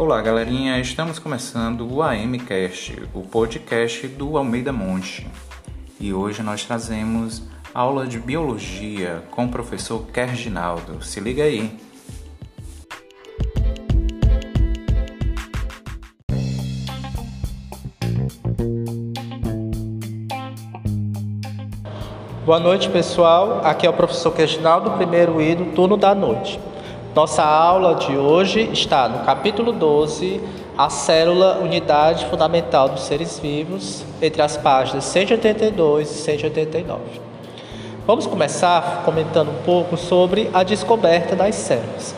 Olá, galerinha. Estamos começando o AMcast, o podcast do Almeida Monte. E hoje nós trazemos aula de biologia com o professor Kerginaldo. Se liga aí. Boa noite, pessoal. Aqui é o professor Kerginaldo, primeiro I do turno da noite. Nossa aula de hoje está no capítulo 12, a célula unidade fundamental dos seres vivos, entre as páginas 182 e 189. Vamos começar comentando um pouco sobre a descoberta das células.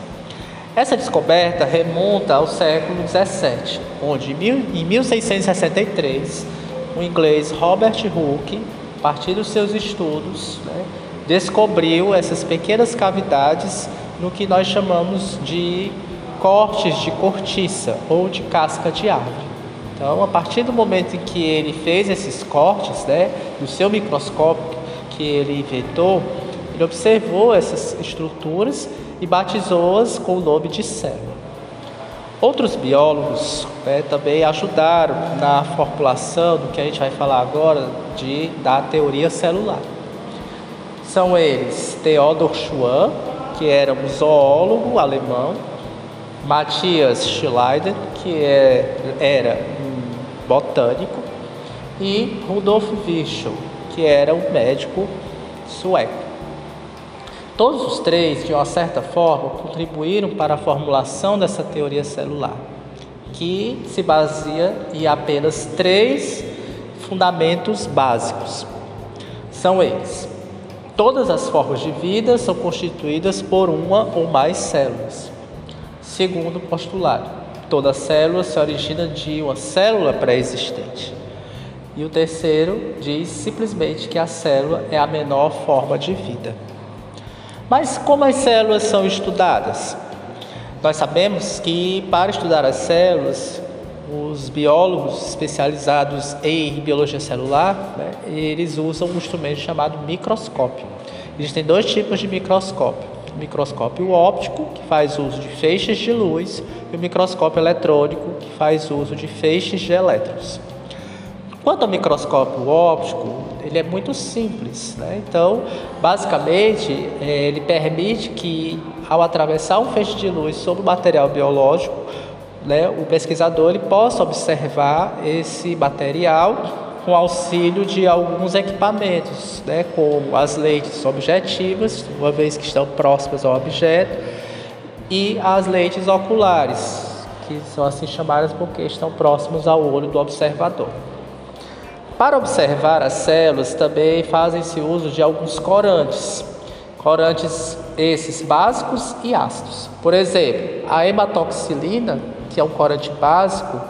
Essa descoberta remonta ao século 17, onde em 1663 o inglês Robert Hooke, a partir dos seus estudos, né, descobriu essas pequenas cavidades no que nós chamamos de cortes de cortiça ou de casca de árvore. Então, a partir do momento em que ele fez esses cortes, né, no seu microscópio que ele inventou, ele observou essas estruturas e batizou-as com o nome de célula. Outros biólogos né, também ajudaram na formulação do que a gente vai falar agora de, da teoria celular. São eles Theodor Schwann, que era um zoólogo alemão, Matthias Schleider, que é, era um botânico, e Rudolf Virchow, que era um médico sueco. Todos os três, de uma certa forma, contribuíram para a formulação dessa teoria celular, que se baseia em apenas três fundamentos básicos. São eles: Todas as formas de vida são constituídas por uma ou mais células. Segundo postulado, toda célula se origina de uma célula pré-existente. E o terceiro diz simplesmente que a célula é a menor forma de vida. Mas como as células são estudadas? Nós sabemos que para estudar as células, os biólogos especializados em biologia celular, né, eles usam um instrumento chamado microscópio. Existem dois tipos de microscópio. O microscópio óptico, que faz uso de feixes de luz, e o microscópio eletrônico, que faz uso de feixes de elétrons. Quanto ao microscópio óptico, ele é muito simples. Né? Então, basicamente, é, ele permite que, ao atravessar um feixe de luz sobre o material biológico, né, o pesquisador ele possa observar esse material com auxílio de alguns equipamentos, né, como as lentes objetivas, uma vez que estão próximas ao objeto, e as lentes oculares, que são assim chamadas porque estão próximas ao olho do observador. Para observar as células também fazem-se uso de alguns corantes, corantes esses básicos e ácidos. Por exemplo, a hematoxilina que é um corante básico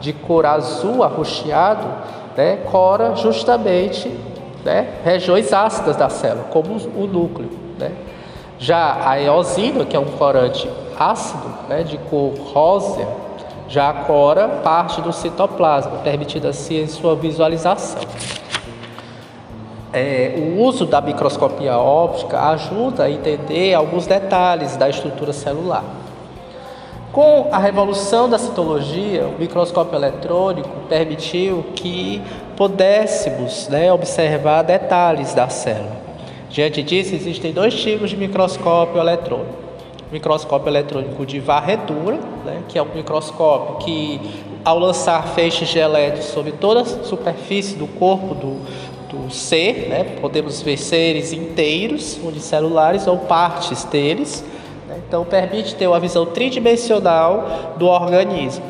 de cor azul arroxeado, né, cora justamente né, regiões ácidas da célula, como o núcleo. Né. Já a eosina, que é um corante ácido, né, de cor rosa, já cora parte do citoplasma, permitindo assim sua visualização. É, o uso da microscopia óptica ajuda a entender alguns detalhes da estrutura celular. Com a revolução da citologia, o microscópio eletrônico permitiu que pudéssemos né, observar detalhes da célula. Diante disso, existem dois tipos de microscópio eletrônico. Microscópio eletrônico de varredura, né, que é um microscópio que, ao lançar feixes de elétrons sobre toda a superfície do corpo do, do ser, né, podemos ver seres inteiros, unicelulares ou partes deles então, permite ter uma visão tridimensional do organismo.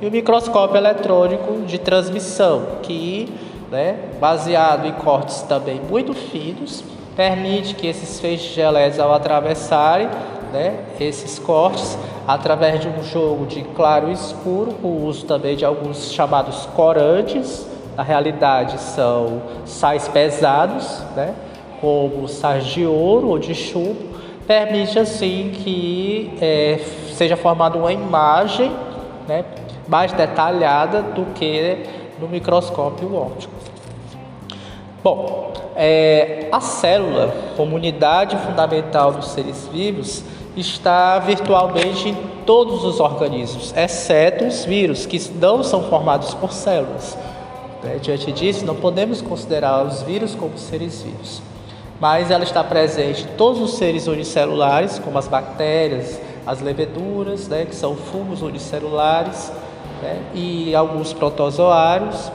E o microscópio eletrônico de transmissão, que, né, baseado em cortes também muito finos, permite que esses feixes de elétrons, ao atravessarem né, esses cortes, através de um jogo de claro e escuro, com o uso também de alguns chamados corantes, na realidade são sais pesados, né, como sais de ouro ou de chumbo, permite assim que é, seja formada uma imagem né, mais detalhada do que no microscópio óptico. Bom, é, a célula, como unidade fundamental dos seres vivos, está virtualmente em todos os organismos, exceto os vírus, que não são formados por células. Diante disso, não podemos considerar os vírus como seres vivos, mas ela está presente em todos os seres unicelulares, como as bactérias, as leveduras, né, que são fungos unicelulares, né, e alguns protozoários,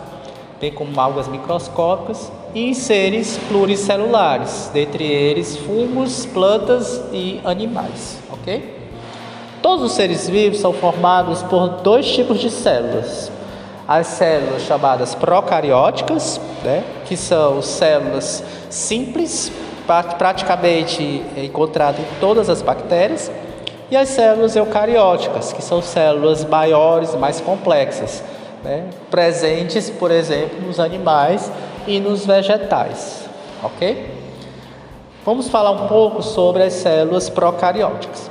bem como algas microscópicas, e em seres pluricelulares, dentre eles fungos, plantas e animais, ok? Todos os seres vivos são formados por dois tipos de células. As células chamadas procarióticas, né, que são células simples, praticamente encontradas em todas as bactérias, e as células eucarióticas, que são células maiores, mais complexas, né? presentes, por exemplo, nos animais e nos vegetais. Ok? Vamos falar um pouco sobre as células procarióticas.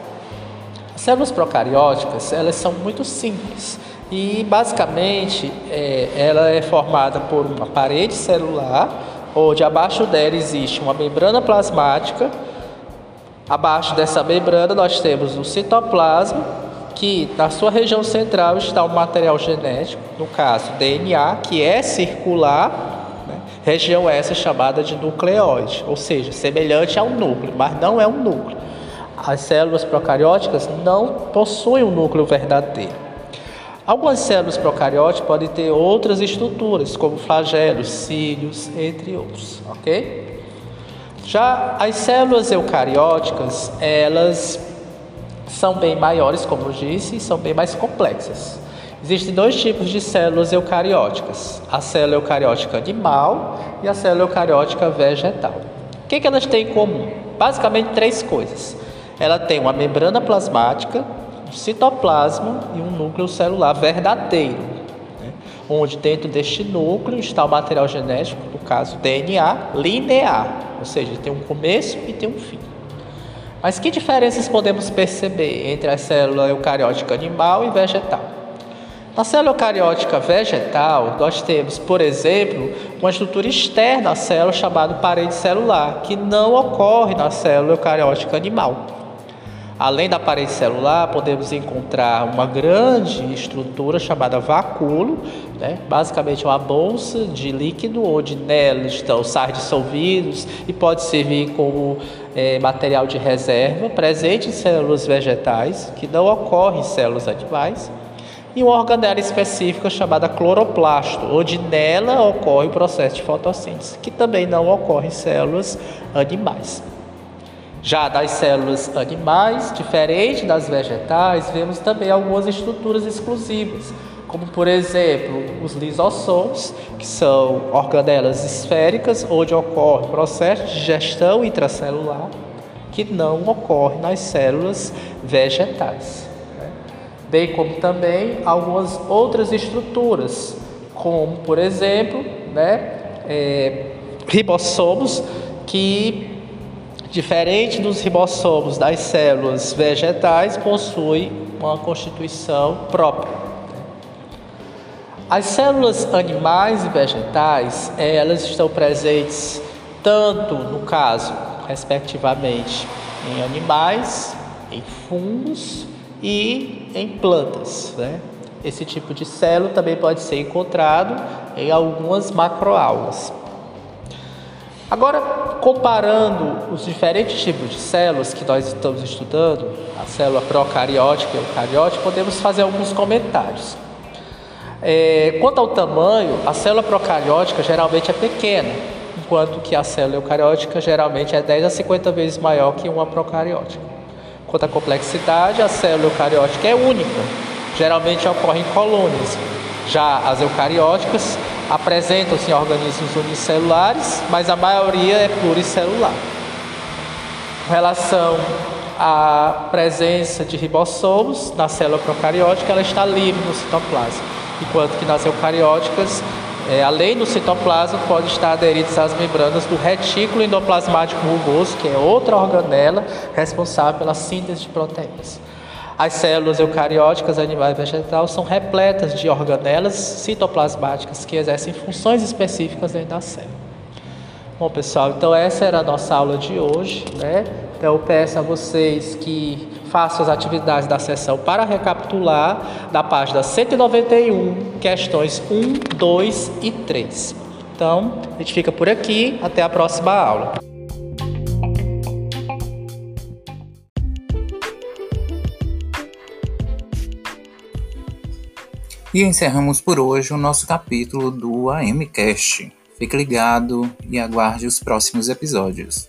As células procarióticas elas são muito simples e basicamente é, ela é formada por uma parede celular, onde abaixo dela existe uma membrana plasmática Abaixo dessa membrana nós temos o citoplasma, que na sua região central está o material genético, no caso DNA, que é circular, né? região essa chamada de nucleóide, ou seja, semelhante ao núcleo, mas não é um núcleo. As células procarióticas não possuem um núcleo verdadeiro. Algumas células procarióticas podem ter outras estruturas, como flagelos, cílios, entre outros, ok? Já as células eucarióticas, elas são bem maiores, como eu disse, e são bem mais complexas. Existem dois tipos de células eucarióticas: a célula eucariótica animal e a célula eucariótica vegetal. O que, que elas têm em comum? Basicamente três coisas. Ela tem uma membrana plasmática, citoplasma e um núcleo celular verdadeiro, né? onde dentro deste núcleo está o material genético, no caso DNA, linear ou seja, tem um começo e tem um fim. Mas que diferenças podemos perceber entre a célula eucariótica animal e vegetal? Na célula eucariótica vegetal, nós temos, por exemplo, uma estrutura externa à célula chamada parede celular, que não ocorre na célula eucariótica animal. Além da parede celular, podemos encontrar uma grande estrutura chamada vacúolo, né? basicamente uma bolsa de líquido onde nela estão sais dissolvidos e pode servir como é, material de reserva, presente em células vegetais, que não ocorre em células animais, e uma organela específica chamada cloroplasto, onde nela ocorre o processo de fotossíntese, que também não ocorre em células animais. Já das células animais, diferente das vegetais, vemos também algumas estruturas exclusivas, como por exemplo os lisossomos, que são organelas esféricas, onde ocorre processo de digestão intracelular, que não ocorre nas células vegetais. Né? Bem como também algumas outras estruturas, como por exemplo né, é, ribossomos, que Diferente dos ribossomos das células vegetais, possui uma constituição própria. As células animais e vegetais, elas estão presentes tanto no caso, respectivamente, em animais, em fungos e em plantas. Né? Esse tipo de célula também pode ser encontrado em algumas macroalgas. Agora, comparando os diferentes tipos de células que nós estamos estudando, a célula procariótica e eucariótica, podemos fazer alguns comentários. É, quanto ao tamanho, a célula procariótica geralmente é pequena, enquanto que a célula eucariótica geralmente é 10 a 50 vezes maior que uma procariótica. Quanto à complexidade, a célula eucariótica é única, geralmente ocorre em colônias. Já as eucarióticas apresentam-se organismos unicelulares, mas a maioria é pluricelular. Com relação à presença de ribossomos na célula procariótica, ela está livre no citoplasma, enquanto que nas eucarióticas, é, além do citoplasma, pode estar aderidos às membranas do retículo endoplasmático rugoso, que é outra organela responsável pela síntese de proteínas. As células eucarióticas, animais e vegetais, são repletas de organelas citoplasmáticas que exercem funções específicas dentro da célula. Bom, pessoal, então essa era a nossa aula de hoje, né? Então eu peço a vocês que façam as atividades da sessão para recapitular da página 191, questões 1, 2 e 3. Então, a gente fica por aqui, até a próxima aula. E encerramos por hoje o nosso capítulo do AMCast. Fique ligado e aguarde os próximos episódios.